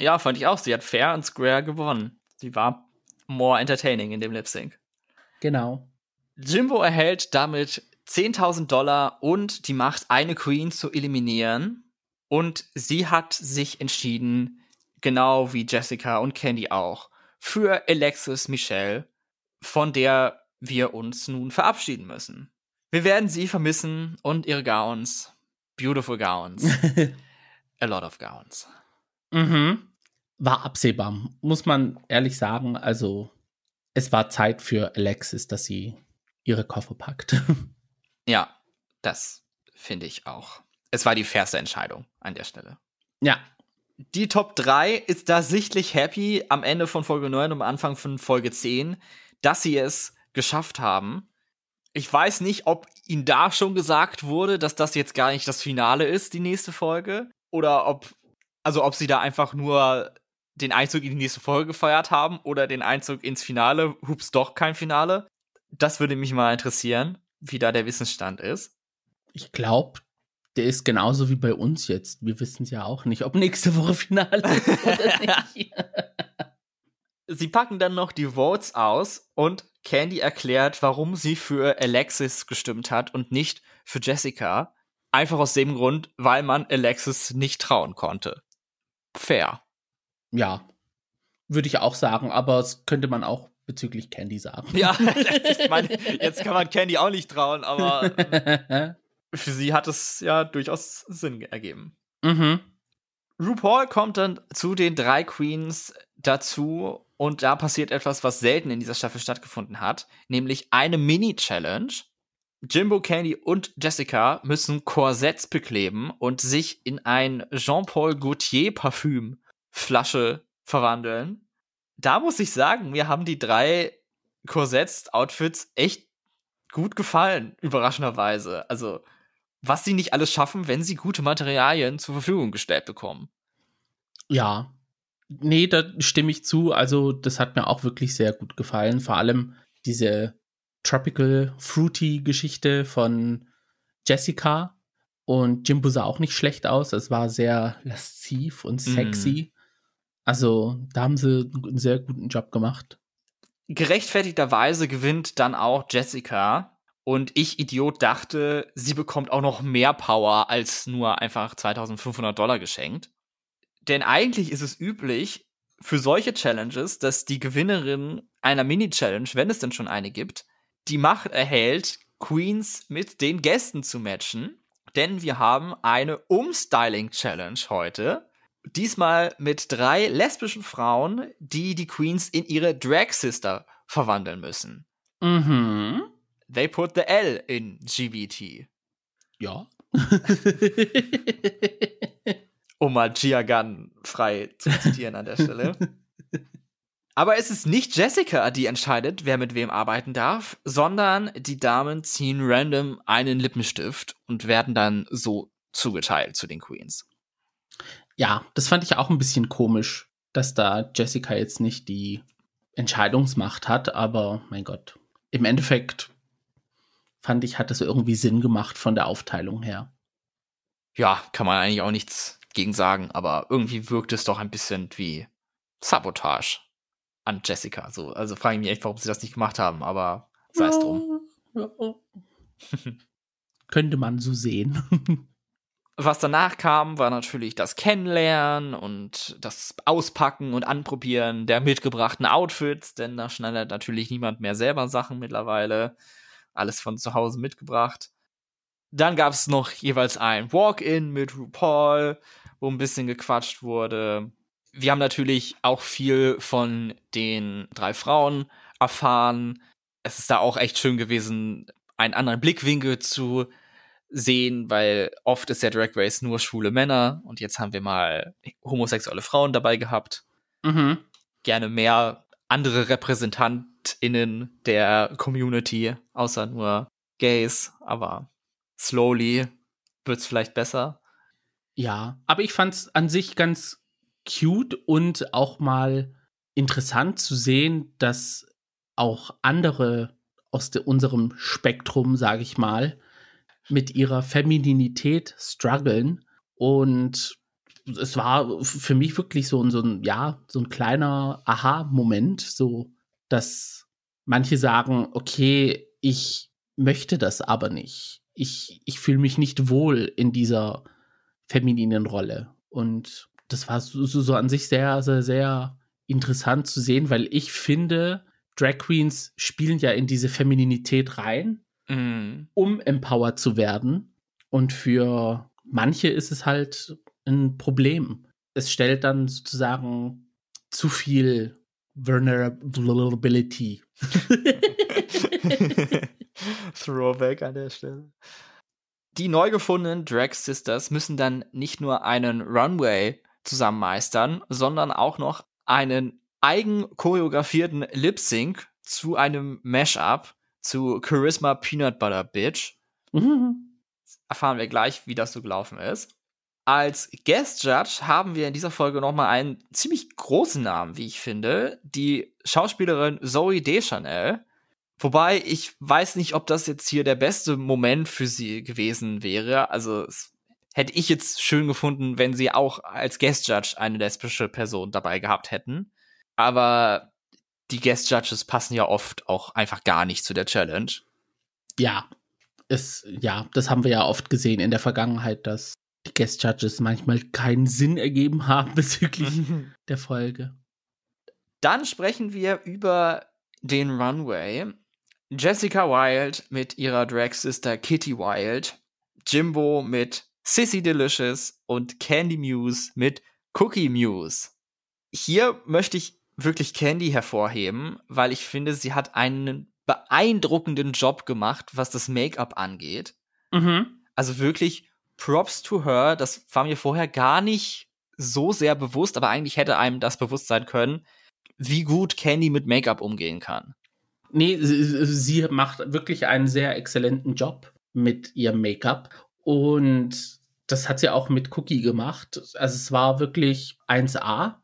Ja, fand ich auch. Sie hat fair und square gewonnen. Sie war more entertaining in dem Lip Sync. Genau. Jimbo erhält damit 10.000 Dollar und die Macht, eine Queen zu eliminieren. Und sie hat sich entschieden, genau wie Jessica und Candy auch, für Alexis Michelle, von der wir uns nun verabschieden müssen. Wir werden sie vermissen und ihre Gowns. Beautiful Gowns. A lot of Gowns. Mhm. War absehbar, muss man ehrlich sagen. Also, es war Zeit für Alexis, dass sie ihre Koffer packt. Ja, das finde ich auch. Es war die fairste Entscheidung an der Stelle. Ja. Die Top 3 ist da sichtlich happy am Ende von Folge 9 und am Anfang von Folge 10, dass sie es geschafft haben. Ich weiß nicht, ob ihnen da schon gesagt wurde, dass das jetzt gar nicht das Finale ist, die nächste Folge. Oder ob, also ob sie da einfach nur den Einzug in die nächste Folge gefeiert haben oder den Einzug ins Finale. Hups, doch kein Finale. Das würde mich mal interessieren, wie da der Wissensstand ist. Ich glaube, der ist genauso wie bei uns jetzt. Wir wissen es ja auch nicht, ob nächste Woche Finale ist oder nicht. Sie packen dann noch die Votes aus und Candy erklärt, warum sie für Alexis gestimmt hat und nicht für Jessica. Einfach aus dem Grund, weil man Alexis nicht trauen konnte. Fair. Ja, würde ich auch sagen, aber das könnte man auch bezüglich Candy sagen. Ja, ich meine, jetzt kann man Candy auch nicht trauen, aber für sie hat es ja durchaus Sinn ergeben. Mhm. RuPaul kommt dann zu den drei Queens dazu und da passiert etwas, was selten in dieser Staffel stattgefunden hat, nämlich eine Mini-Challenge. Jimbo, Candy und Jessica müssen Korsetts bekleben und sich in ein Jean-Paul Gaultier Parfüm Flasche verwandeln. Da muss ich sagen, mir haben die drei Korsetts-Outfits echt gut gefallen, überraschenderweise. Also, was sie nicht alles schaffen, wenn sie gute Materialien zur Verfügung gestellt bekommen. Ja, Nee, da stimme ich zu. Also, das hat mir auch wirklich sehr gut gefallen. Vor allem diese Tropical Fruity Geschichte von Jessica. Und Jimbo sah auch nicht schlecht aus. Es war sehr lasziv und sexy. Mm. Also, da haben sie einen sehr guten Job gemacht. Gerechtfertigterweise gewinnt dann auch Jessica. Und ich, Idiot, dachte, sie bekommt auch noch mehr Power als nur einfach 2500 Dollar geschenkt. Denn eigentlich ist es üblich für solche Challenges, dass die Gewinnerin einer Mini-Challenge, wenn es denn schon eine gibt, die Macht erhält, Queens mit den Gästen zu matchen. Denn wir haben eine Umstyling-Challenge heute. Diesmal mit drei lesbischen Frauen, die die Queens in ihre Drag-Sister verwandeln müssen. Mhm. They put the L in GBT. Ja. um mal Gia Gunn frei zu zitieren an der Stelle. Aber es ist nicht Jessica, die entscheidet, wer mit wem arbeiten darf, sondern die Damen ziehen random einen Lippenstift und werden dann so zugeteilt zu den Queens. Ja, das fand ich auch ein bisschen komisch, dass da Jessica jetzt nicht die Entscheidungsmacht hat, aber mein Gott. Im Endeffekt fand ich, hat das irgendwie Sinn gemacht von der Aufteilung her. Ja, kann man eigentlich auch nichts gegen sagen, aber irgendwie wirkt es doch ein bisschen wie Sabotage an Jessica. So, also frage ich mich echt, warum sie das nicht gemacht haben, aber sei es drum. Könnte man so sehen. Was danach kam, war natürlich das Kennenlernen und das Auspacken und Anprobieren der mitgebrachten Outfits, denn da schneidet natürlich niemand mehr selber Sachen mittlerweile. Alles von zu Hause mitgebracht. Dann gab es noch jeweils ein Walk-in mit RuPaul, wo ein bisschen gequatscht wurde wir haben natürlich auch viel von den drei Frauen erfahren. Es ist da auch echt schön gewesen, einen anderen Blickwinkel zu sehen, weil oft ist der Drag Race nur schwule Männer und jetzt haben wir mal homosexuelle Frauen dabei gehabt. Mhm. Gerne mehr andere RepräsentantInnen der Community, außer nur Gays, aber slowly wird's vielleicht besser. Ja, aber ich fand's an sich ganz cute und auch mal interessant zu sehen, dass auch andere aus de, unserem Spektrum, sage ich mal, mit ihrer Femininität strugglen. Und es war für mich wirklich so, so ein, ja, so ein kleiner Aha-Moment, so, dass manche sagen, okay, ich möchte das aber nicht. Ich, ich fühle mich nicht wohl in dieser femininen Rolle. Und das war so, so, an sich sehr, sehr, sehr interessant zu sehen, weil ich finde, Drag Queens spielen ja in diese Femininität rein, mm. um empowered zu werden. Und für manche ist es halt ein Problem. Es stellt dann sozusagen zu viel Vulnerability. Throwback an der Stelle. Die neu gefundenen Drag Sisters müssen dann nicht nur einen Runway zusammen meistern, sondern auch noch einen eigen choreografierten Lip Sync zu einem Mashup zu Charisma Peanut Butter Bitch. Mhm. Erfahren wir gleich, wie das so gelaufen ist. Als Guest Judge haben wir in dieser Folge nochmal einen ziemlich großen Namen, wie ich finde, die Schauspielerin Zoe Deschanel. Wobei ich weiß nicht, ob das jetzt hier der beste Moment für sie gewesen wäre. Also es hätte ich jetzt schön gefunden, wenn sie auch als Guest Judge eine lesbische Person dabei gehabt hätten. Aber die Guest Judges passen ja oft auch einfach gar nicht zu der Challenge. Ja, es, ja, das haben wir ja oft gesehen in der Vergangenheit, dass die Guest Judges manchmal keinen Sinn ergeben haben bezüglich der Folge. Dann sprechen wir über den Runway. Jessica Wild mit ihrer Drag Sister Kitty Wild, Jimbo mit Sissy Delicious und Candy Muse mit Cookie Muse. Hier möchte ich wirklich Candy hervorheben, weil ich finde, sie hat einen beeindruckenden Job gemacht, was das Make-up angeht. Mhm. Also wirklich Props to her. Das war mir vorher gar nicht so sehr bewusst, aber eigentlich hätte einem das bewusst sein können, wie gut Candy mit Make-up umgehen kann. Nee, sie macht wirklich einen sehr exzellenten Job mit ihrem Make-up. Und das hat sie auch mit Cookie gemacht. Also es war wirklich 1A.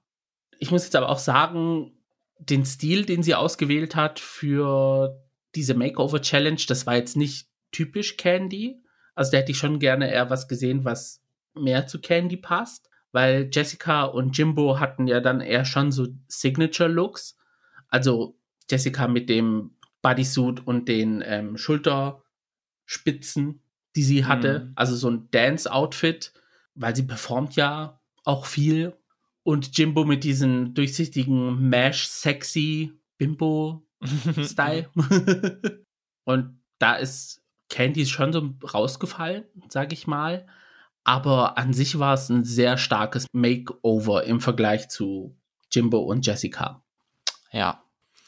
ich muss jetzt aber auch sagen, den Stil, den sie ausgewählt hat für diese Makeover Challenge, das war jetzt nicht typisch Candy. Also da hätte ich schon gerne eher was gesehen, was mehr zu Candy passt, weil Jessica und Jimbo hatten ja dann eher schon so Signature Looks. Also Jessica mit dem Bodysuit und den ähm, Schulterspitzen, die sie hatte. Mhm. Also so ein Dance-Outfit, weil sie performt ja auch viel. Und Jimbo mit diesem durchsichtigen Mesh, sexy Bimbo-Style. und da ist Candy schon so rausgefallen, sag ich mal. Aber an sich war es ein sehr starkes Makeover im Vergleich zu Jimbo und Jessica. Ja.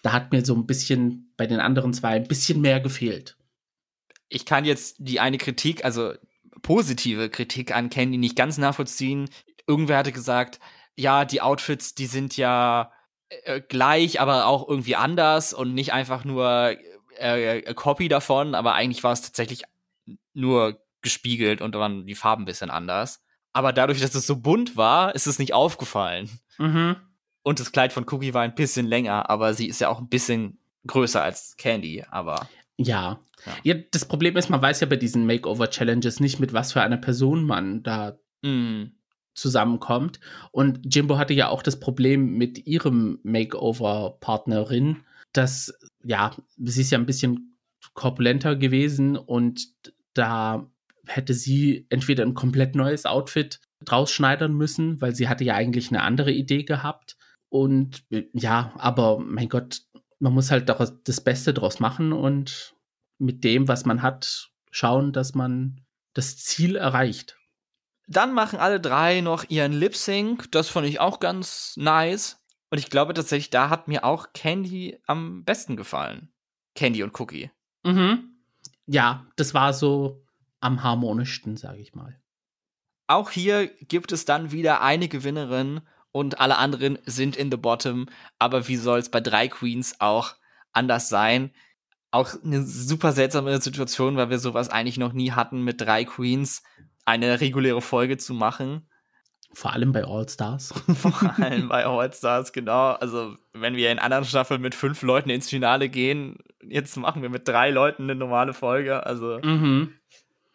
Da hat mir so ein bisschen bei den anderen zwei ein bisschen mehr gefehlt. Ich kann jetzt die eine Kritik, also positive Kritik an Candy nicht ganz nachvollziehen. Irgendwer hatte gesagt, ja, die Outfits, die sind ja äh, gleich, aber auch irgendwie anders und nicht einfach nur äh, äh, Copy davon, aber eigentlich war es tatsächlich nur gespiegelt und da waren die Farben ein bisschen anders. Aber dadurch, dass es so bunt war, ist es nicht aufgefallen. Mhm. Und das Kleid von Cookie war ein bisschen länger, aber sie ist ja auch ein bisschen größer als Candy, aber. Ja. ja. ja das Problem ist, man weiß ja bei diesen Makeover-Challenges nicht, mit was für einer Person man da mm. zusammenkommt. Und Jimbo hatte ja auch das Problem mit ihrem Makeover-Partnerin, dass, ja, sie ist ja ein bisschen korpulenter gewesen und da hätte sie entweder ein komplett neues Outfit draus schneidern müssen, weil sie hatte ja eigentlich eine andere Idee gehabt. Und ja, aber mein Gott, man muss halt das Beste draus machen und mit dem, was man hat, schauen, dass man das Ziel erreicht. Dann machen alle drei noch ihren Lip Sync. Das fand ich auch ganz nice. Und ich glaube tatsächlich, da hat mir auch Candy am besten gefallen. Candy und Cookie. Mhm. Ja, das war so am harmonischsten, sage ich mal. Auch hier gibt es dann wieder eine Gewinnerin und alle anderen sind in the bottom. Aber wie soll es bei drei Queens auch anders sein? Auch eine super seltsame Situation, weil wir sowas eigentlich noch nie hatten, mit drei Queens eine reguläre Folge zu machen. Vor allem bei All Stars. Vor allem bei All Stars, genau. Also, wenn wir in anderen Staffeln mit fünf Leuten ins Finale gehen, jetzt machen wir mit drei Leuten eine normale Folge. Also, mhm.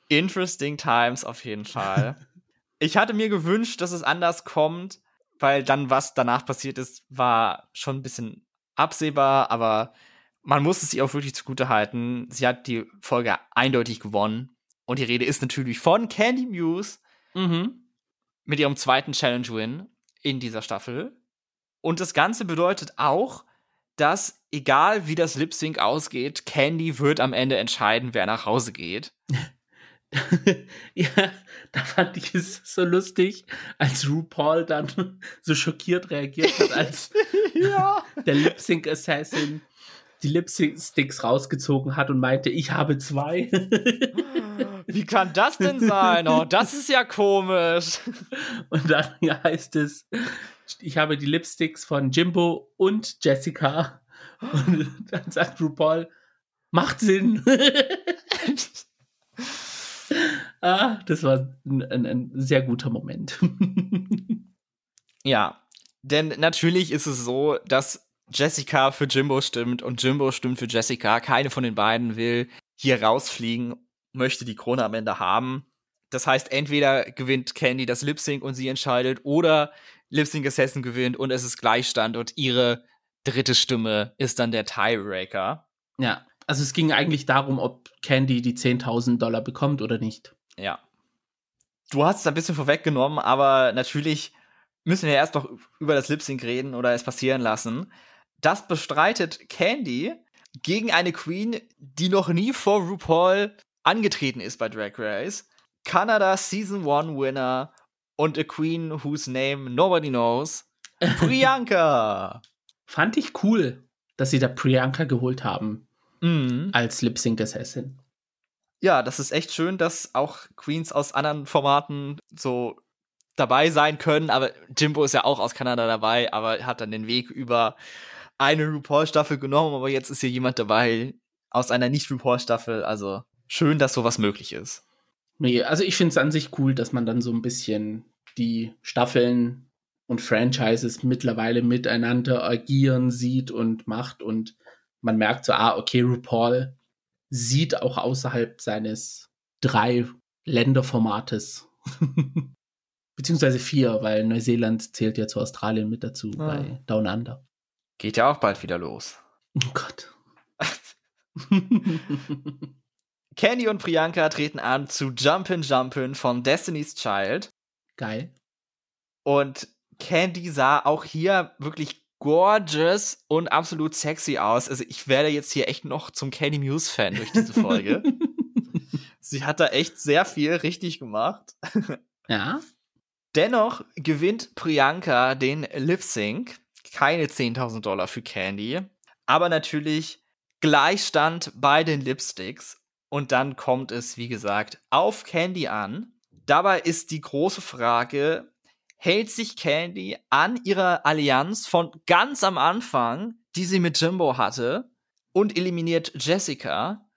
interesting times auf jeden Fall. ich hatte mir gewünscht, dass es anders kommt, weil dann, was danach passiert ist, war schon ein bisschen absehbar, aber man muss es ihr auch wirklich zugute halten. Sie hat die Folge eindeutig gewonnen. Und die Rede ist natürlich von Candy Muse. Mhm mit ihrem zweiten Challenge-Win in dieser Staffel. Und das Ganze bedeutet auch, dass egal wie das Lip Sync ausgeht, Candy wird am Ende entscheiden, wer nach Hause geht. ja, da fand ich es so lustig, als RuPaul dann so schockiert reagiert hat, als ja. der Lip Sync Assassin die Lip Sticks rausgezogen hat und meinte, ich habe zwei. Wie kann das denn sein? Oh, das ist ja komisch. Und dann heißt es, ich habe die Lipsticks von Jimbo und Jessica. Und dann sagt RuPaul, macht Sinn. Ah, das war ein, ein, ein sehr guter Moment. ja, denn natürlich ist es so, dass Jessica für Jimbo stimmt und Jimbo stimmt für Jessica. Keine von den beiden will hier rausfliegen, möchte die Krone am Ende haben. Das heißt, entweder gewinnt Candy das Lip Sync und sie entscheidet, oder Lip Sync Assassin gewinnt und es ist Gleichstand und ihre dritte Stimme ist dann der Tiebreaker. Ja, also es ging eigentlich darum, ob Candy die 10.000 Dollar bekommt oder nicht. Ja. Du hast es ein bisschen vorweggenommen, aber natürlich müssen wir erst noch über das Lip Sync reden oder es passieren lassen. Das bestreitet Candy gegen eine Queen, die noch nie vor RuPaul angetreten ist bei Drag Race. Canada Season 1 Winner und a Queen whose name nobody knows. Priyanka. Fand ich cool, dass sie da Priyanka geholt haben. Mhm. Als Lip Sync Assassin. Ja, das ist echt schön, dass auch Queens aus anderen Formaten so dabei sein können. Aber Jimbo ist ja auch aus Kanada dabei, aber hat dann den Weg über eine RuPaul-Staffel genommen, aber jetzt ist hier jemand dabei aus einer Nicht-RuPaul-Staffel. Also schön, dass sowas möglich ist. Nee, also ich finde es an sich cool, dass man dann so ein bisschen die Staffeln und Franchises mittlerweile miteinander agieren sieht und macht und man merkt so, ah, okay, RuPaul sieht auch außerhalb seines drei Länderformates. Beziehungsweise vier, weil Neuseeland zählt ja zu Australien mit dazu ah. bei Down Under. Geht ja auch bald wieder los. Oh Gott. Candy und Priyanka treten an zu Jumpin' Jumpin' von Destiny's Child. Geil. Und Candy sah auch hier wirklich gorgeous und absolut sexy aus. Also ich werde jetzt hier echt noch zum Candy Muse Fan durch diese Folge. Sie hat da echt sehr viel richtig gemacht. Ja. Dennoch gewinnt Priyanka den Lip Sync. Keine 10.000 Dollar für Candy. Aber natürlich Gleichstand bei den Lipsticks. Und dann kommt es, wie gesagt, auf Candy an. Dabei ist die große Frage, hält sich Candy an ihrer Allianz von ganz am Anfang, die sie mit Jimbo hatte, und eliminiert Jessica?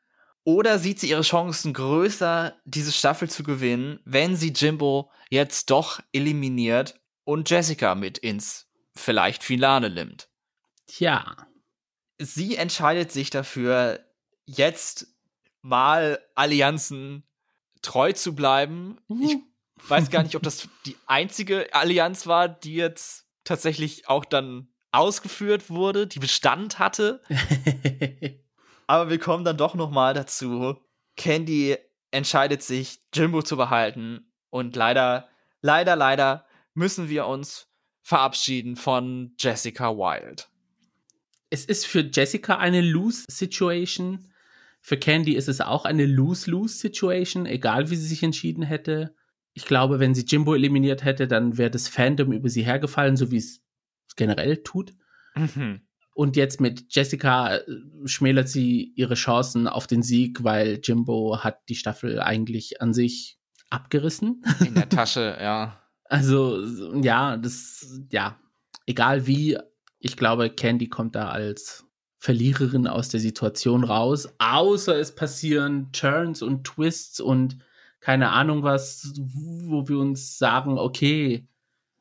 Oder sieht sie ihre Chancen größer, diese Staffel zu gewinnen, wenn sie Jimbo jetzt doch eliminiert und Jessica mit ins vielleicht Finale nimmt? Tja. Sie entscheidet sich dafür, jetzt mal Allianzen treu zu bleiben. Ich mhm. Weiß gar nicht, ob das die einzige Allianz war, die jetzt tatsächlich auch dann ausgeführt wurde, die Bestand hatte. Aber wir kommen dann doch noch mal dazu. Candy entscheidet sich, Jimbo zu behalten. Und leider, leider, leider müssen wir uns verabschieden von Jessica Wild. Es ist für Jessica eine Lose-Situation für Candy ist es auch eine Lose-Lose-Situation, egal wie sie sich entschieden hätte. Ich glaube, wenn sie Jimbo eliminiert hätte, dann wäre das Fandom über sie hergefallen, so wie es generell tut. Mhm. Und jetzt mit Jessica äh, schmälert sie ihre Chancen auf den Sieg, weil Jimbo hat die Staffel eigentlich an sich abgerissen. In der Tasche, ja. Also, ja, das, ja, egal wie, ich glaube, Candy kommt da als Verliererin aus der Situation raus, außer es passieren Turns und Twists und keine Ahnung was, wo wir uns sagen, okay,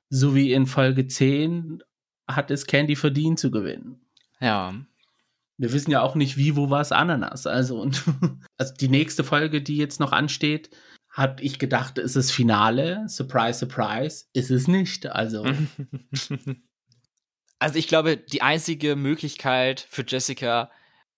so wie in Folge 10 hat es Candy verdient zu gewinnen. Ja. Wir wissen ja auch nicht, wie, wo was Ananas. Also, und, also die nächste Folge, die jetzt noch ansteht, habe ich gedacht, ist es Finale. Surprise, surprise. Ist es nicht. Also. Also ich glaube, die einzige Möglichkeit für Jessica,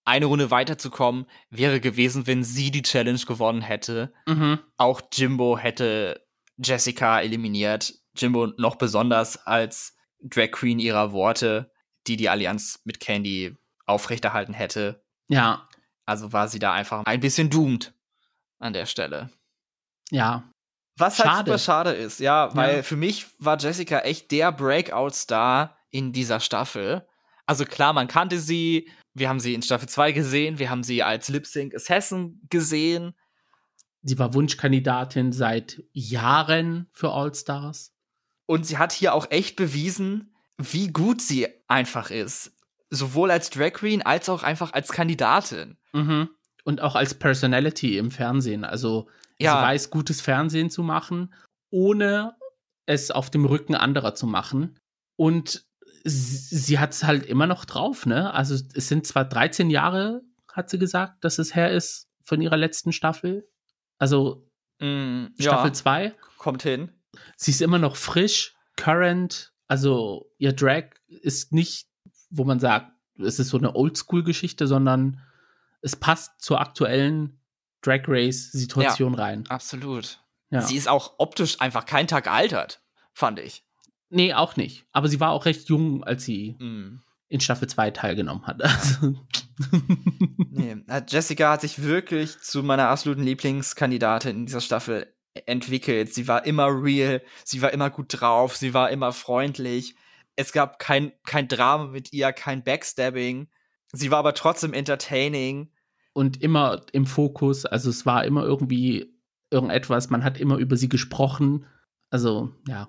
eine Runde weiterzukommen, wäre gewesen, wenn sie die Challenge gewonnen hätte. Mhm. Auch Jimbo hätte Jessica eliminiert. Jimbo noch besonders als Drag Queen ihrer Worte, die die Allianz mit Candy aufrechterhalten hätte. Ja. Also war sie da einfach ein bisschen doomed an der Stelle. Ja. Was halt schade. super schade ist, ja, weil ja. für mich war Jessica echt der Breakout-Star in dieser Staffel. Also klar, man kannte sie, wir haben sie in Staffel 2 gesehen, wir haben sie als Lip Sync Assassin gesehen. Sie war Wunschkandidatin seit Jahren für All Stars. Und sie hat hier auch echt bewiesen, wie gut sie einfach ist. Sowohl als Drag Queen als auch einfach als Kandidatin. Mhm. Und auch als Personality im Fernsehen. Also ja. sie weiß, gutes Fernsehen zu machen, ohne es auf dem Rücken anderer zu machen. Und sie hat es halt immer noch drauf, ne? Also es sind zwar 13 Jahre, hat sie gesagt, dass es her ist von ihrer letzten Staffel. Also mm, Staffel 2. Ja, kommt hin. Sie ist immer noch frisch, current, also ihr Drag ist nicht, wo man sagt, es ist so eine Oldschool-Geschichte, sondern es passt zur aktuellen Drag Race-Situation ja, rein. Absolut. Ja. Sie ist auch optisch einfach kein Tag altert, fand ich. Nee, auch nicht. Aber sie war auch recht jung, als sie mm. in Staffel 2 teilgenommen hat. Also. nee. Jessica hat sich wirklich zu meiner absoluten Lieblingskandidatin in dieser Staffel entwickelt. Sie war immer real, sie war immer gut drauf, sie war immer freundlich. Es gab kein, kein Drama mit ihr, kein Backstabbing. Sie war aber trotzdem entertaining. Und immer im Fokus. Also es war immer irgendwie irgendetwas. Man hat immer über sie gesprochen. Also, ja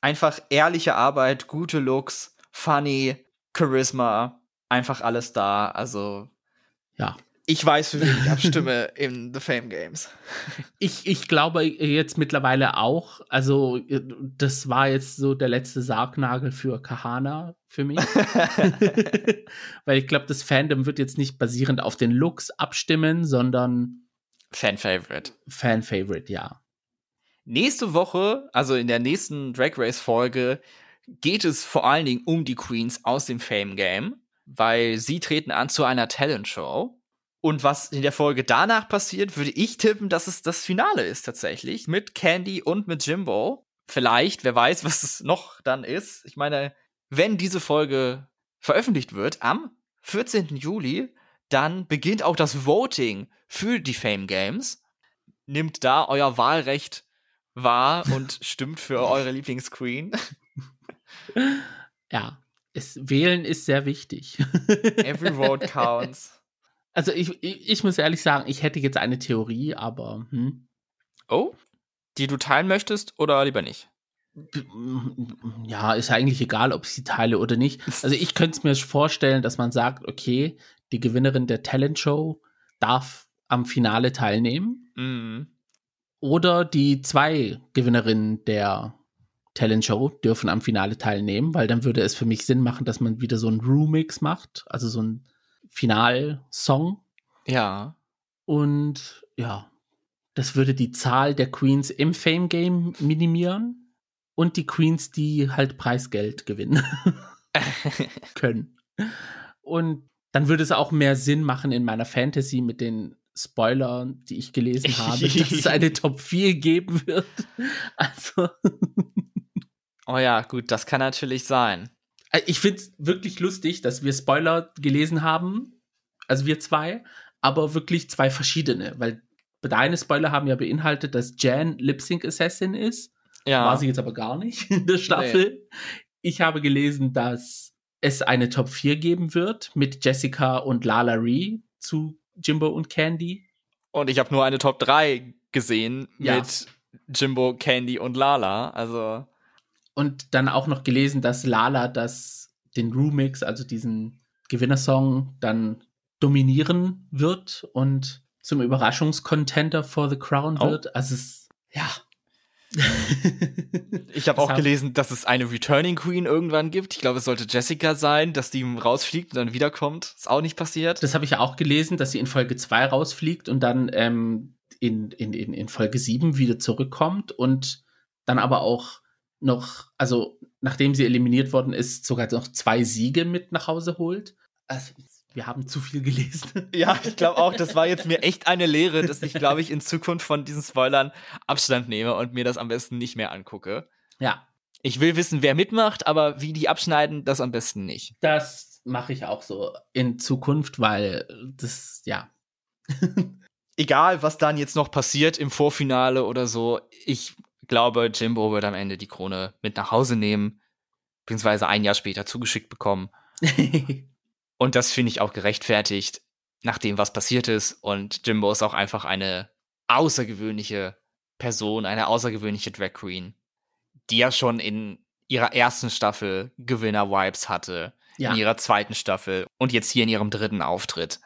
einfach ehrliche Arbeit, gute Looks, funny, Charisma, einfach alles da. Also ja. Ich weiß, für wen ich abstimme in The Fame Games. Ich, ich glaube jetzt mittlerweile auch. Also, das war jetzt so der letzte Sargnagel für Kahana für mich. Weil ich glaube, das Fandom wird jetzt nicht basierend auf den Looks abstimmen, sondern Fan-Favorite. Fan-Favorite, ja. Nächste Woche, also in der nächsten Drag Race-Folge, geht es vor allen Dingen um die Queens aus dem Fame Game, weil sie treten an zu einer Talent-Show. Und was in der Folge danach passiert, würde ich tippen, dass es das Finale ist tatsächlich. Mit Candy und mit Jimbo. Vielleicht, wer weiß, was es noch dann ist. Ich meine, wenn diese Folge veröffentlicht wird am 14. Juli, dann beginnt auch das Voting für die Fame Games. Nimmt da euer Wahlrecht wahr und stimmt für eure Lieblingsqueen. Ja, es, wählen ist sehr wichtig. Every vote counts. Also ich, ich, ich, muss ehrlich sagen, ich hätte jetzt eine Theorie, aber. Hm. Oh? Die du teilen möchtest oder lieber nicht? Ja, ist eigentlich egal, ob ich sie teile oder nicht. Also ich könnte es mir vorstellen, dass man sagt, okay, die Gewinnerin der Talent Show darf am Finale teilnehmen. Mhm. Oder die zwei Gewinnerinnen der Talent Show dürfen am Finale teilnehmen, weil dann würde es für mich Sinn machen, dass man wieder so ein Remix macht, also so ein Finalsong. Ja. Und ja, das würde die Zahl der Queens im Fame Game minimieren und die Queens, die halt Preisgeld gewinnen können. Und dann würde es auch mehr Sinn machen in meiner Fantasy mit den Spoilern, die ich gelesen habe, dass es eine Top 4 geben wird. Also. oh ja, gut, das kann natürlich sein. Äh, ich finde es wirklich lustig, dass wir Spoiler gelesen haben, also wir zwei, aber wirklich zwei verschiedene, weil deine Spoiler haben ja beinhaltet, dass Jan Lip Sync Assassin ist. Ja. War sie jetzt aber gar nicht in der Staffel. Nee. Ich habe gelesen, dass es eine Top 4 geben wird mit Jessica und Lala Ree zu Jimbo und Candy. Und ich habe nur eine Top 3 gesehen ja. mit Jimbo, Candy und Lala. Also und dann auch noch gelesen, dass Lala das, den Remix, also diesen Gewinnersong, dann dominieren wird und zum Überraschungscontenter for the Crown oh. wird. Also es, ja. ich habe auch gelesen, dass es eine Returning Queen irgendwann gibt. Ich glaube, es sollte Jessica sein, dass die rausfliegt und dann wiederkommt. Ist auch nicht passiert. Das habe ich ja auch gelesen, dass sie in Folge 2 rausfliegt und dann ähm, in, in, in, in Folge 7 wieder zurückkommt und dann aber auch noch, also nachdem sie eliminiert worden ist, sogar noch zwei Siege mit nach Hause holt. Also, wir haben zu viel gelesen. Ja, ich glaube auch, das war jetzt mir echt eine Lehre, dass ich, glaube ich, in Zukunft von diesen Spoilern Abstand nehme und mir das am besten nicht mehr angucke. Ja. Ich will wissen, wer mitmacht, aber wie die abschneiden, das am besten nicht. Das mache ich auch so in Zukunft, weil das, ja. Egal, was dann jetzt noch passiert im Vorfinale oder so, ich glaube, Jimbo wird am Ende die Krone mit nach Hause nehmen, beziehungsweise ein Jahr später zugeschickt bekommen. und das finde ich auch gerechtfertigt, nach dem, was passiert ist. Und Jimbo ist auch einfach eine außergewöhnliche Person, eine außergewöhnliche Drag Queen, die ja schon in ihrer ersten Staffel Gewinner-Vibes hatte, ja. in ihrer zweiten Staffel und jetzt hier in ihrem dritten Auftritt.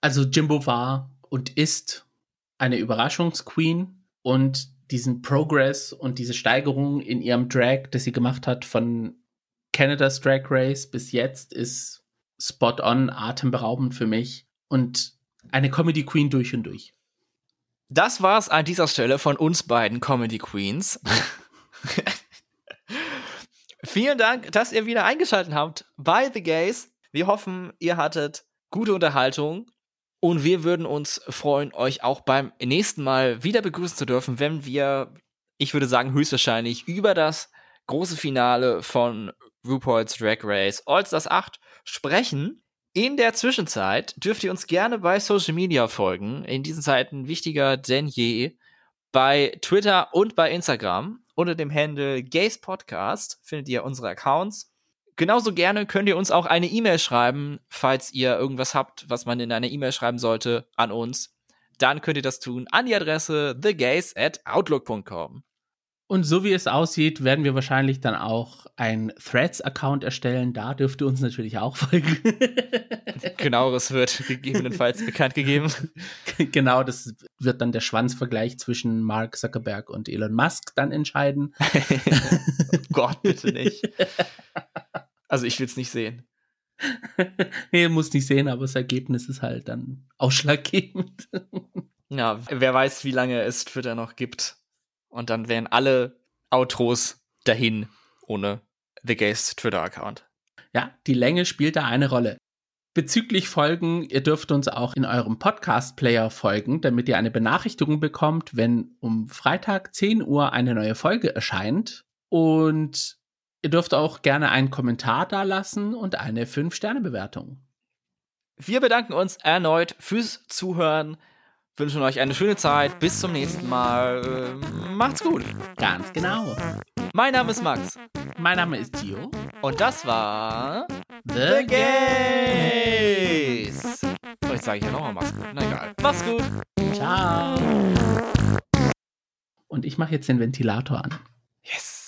Also Jimbo war und ist eine Überraschungsqueen und diesen Progress und diese Steigerung in ihrem Drag, das sie gemacht hat von Canada's Drag Race bis jetzt, ist spot on, atemberaubend für mich und eine Comedy Queen durch und durch. Das war's an dieser Stelle von uns beiden Comedy Queens. Vielen Dank, dass ihr wieder eingeschaltet habt bei The Gays. Wir hoffen, ihr hattet gute Unterhaltung und wir würden uns freuen, euch auch beim nächsten Mal wieder begrüßen zu dürfen, wenn wir, ich würde sagen, höchstwahrscheinlich über das große Finale von RuPaul's Drag Race All Stars 8 sprechen. In der Zwischenzeit dürft ihr uns gerne bei Social Media folgen. In diesen Zeiten wichtiger denn je. Bei Twitter und bei Instagram unter dem Handle Gays Podcast findet ihr unsere Accounts. Genauso gerne könnt ihr uns auch eine E-Mail schreiben, falls ihr irgendwas habt, was man in einer E-Mail schreiben sollte an uns. Dann könnt ihr das tun an die Adresse thegays at outlook.com. Und so wie es aussieht, werden wir wahrscheinlich dann auch einen Threads-Account erstellen. Da dürft ihr uns natürlich auch folgen. Genaueres wird gegebenenfalls bekannt gegeben. Genau, das wird dann der Schwanzvergleich zwischen Mark Zuckerberg und Elon Musk dann entscheiden. oh Gott, bitte nicht. Also ich will es nicht sehen. nee, muss nicht sehen, aber das Ergebnis ist halt dann ausschlaggebend. ja, wer weiß, wie lange es Twitter noch gibt. Und dann wären alle Outros dahin ohne The Gays Twitter-Account. Ja, die Länge spielt da eine Rolle. Bezüglich Folgen, ihr dürft uns auch in eurem Podcast-Player folgen, damit ihr eine Benachrichtigung bekommt, wenn um Freitag 10 Uhr eine neue Folge erscheint. Und ihr dürft auch gerne einen Kommentar da lassen und eine 5-Sterne-Bewertung. Wir bedanken uns erneut fürs Zuhören wünschen euch eine schöne Zeit. Bis zum nächsten Mal. Äh, macht's gut. Ganz genau. Mein Name ist Max. Mein Name ist Gio. Und das war The, The Gays. Oh, jetzt sage ich ja nochmal Max gut. Na egal. Mach's gut. Ciao. Und ich mache jetzt den Ventilator an. Yes.